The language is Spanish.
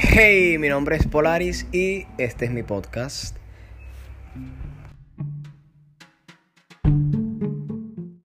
Hey, mi nombre es Polaris y este es mi podcast.